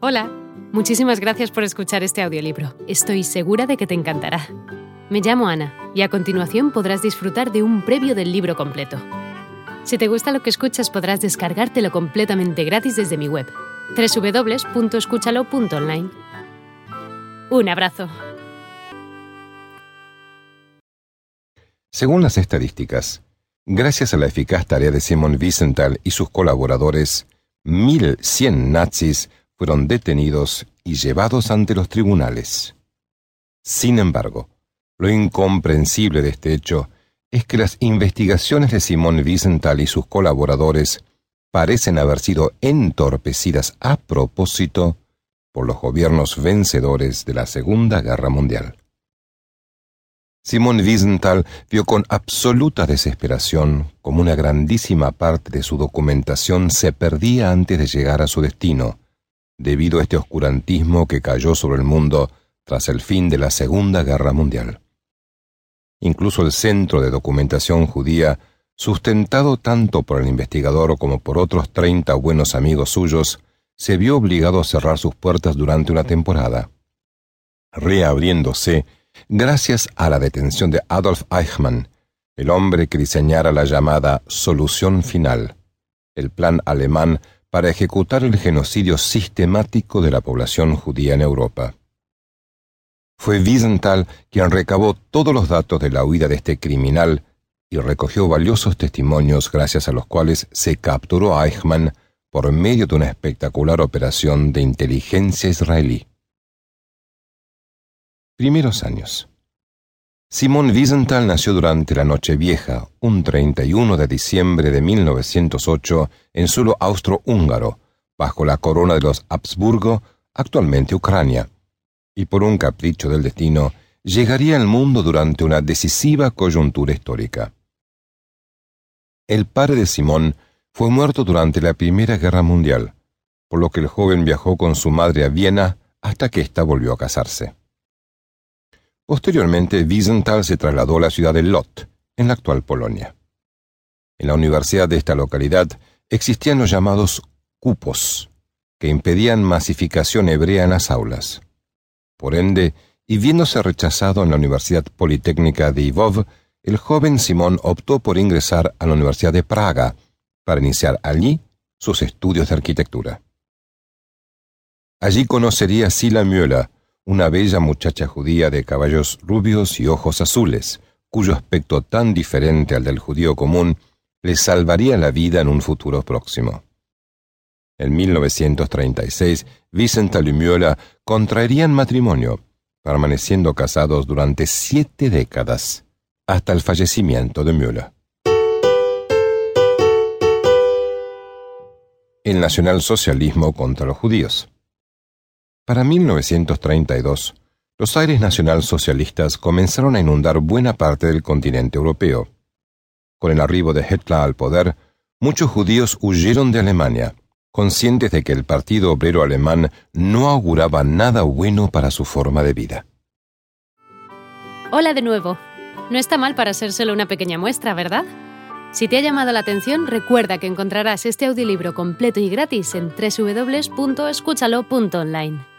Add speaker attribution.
Speaker 1: Hola, muchísimas gracias por escuchar este audiolibro. Estoy segura de que te encantará. Me llamo Ana y a continuación podrás disfrutar de un previo del libro completo. Si te gusta lo que escuchas podrás descargártelo completamente gratis desde mi web, www.escúchalo.online. Un abrazo.
Speaker 2: Según las estadísticas, gracias a la eficaz tarea de Simon Wiesenthal y sus colaboradores, 1.100 nazis fueron detenidos y llevados ante los tribunales. Sin embargo, lo incomprensible de este hecho es que las investigaciones de Simón Wiesenthal y sus colaboradores parecen haber sido entorpecidas a propósito por los gobiernos vencedores de la Segunda Guerra Mundial. Simón Wiesenthal vio con absoluta desesperación cómo una grandísima parte de su documentación se perdía antes de llegar a su destino, debido a este oscurantismo que cayó sobre el mundo tras el fin de la Segunda Guerra Mundial. Incluso el Centro de Documentación Judía, sustentado tanto por el investigador como por otros treinta buenos amigos suyos, se vio obligado a cerrar sus puertas durante una temporada, reabriéndose gracias a la detención de Adolf Eichmann, el hombre que diseñara la llamada solución final, el plan alemán para ejecutar el genocidio sistemático de la población judía en Europa. Fue Wiesenthal quien recabó todos los datos de la huida de este criminal y recogió valiosos testimonios gracias a los cuales se capturó a Eichmann por medio de una espectacular operación de inteligencia israelí. Primeros años. Simón Wiesenthal nació durante la Nochevieja, un 31 de diciembre de 1908, en suelo austro-húngaro, bajo la corona de los Habsburgo, actualmente Ucrania, y por un capricho del destino, llegaría al mundo durante una decisiva coyuntura histórica. El padre de Simón fue muerto durante la Primera Guerra Mundial, por lo que el joven viajó con su madre a Viena hasta que ésta volvió a casarse. Posteriormente, Wiesenthal se trasladó a la ciudad de Lot, en la actual Polonia. En la universidad de esta localidad existían los llamados cupos, que impedían masificación hebrea en las aulas. Por ende, y viéndose rechazado en la Universidad Politécnica de Ivov, el joven Simón optó por ingresar a la Universidad de Praga para iniciar allí sus estudios de arquitectura. Allí conocería a Sila Müller, una bella muchacha judía de caballos rubios y ojos azules, cuyo aspecto tan diferente al del judío común le salvaría la vida en un futuro próximo. En 1936, Vicental y Miola contraerían matrimonio, permaneciendo casados durante siete décadas, hasta el fallecimiento de Müller. El nacionalsocialismo contra los judíos. Para 1932, los aires nacionalsocialistas comenzaron a inundar buena parte del continente europeo. Con el arribo de Hitler al poder, muchos judíos huyeron de Alemania, conscientes de que el Partido Obrero Alemán no auguraba nada bueno para su forma de vida.
Speaker 1: Hola de nuevo. No está mal para ser solo una pequeña muestra, ¿verdad? Si te ha llamado la atención, recuerda que encontrarás este audiolibro completo y gratis en www.escúchalo.online.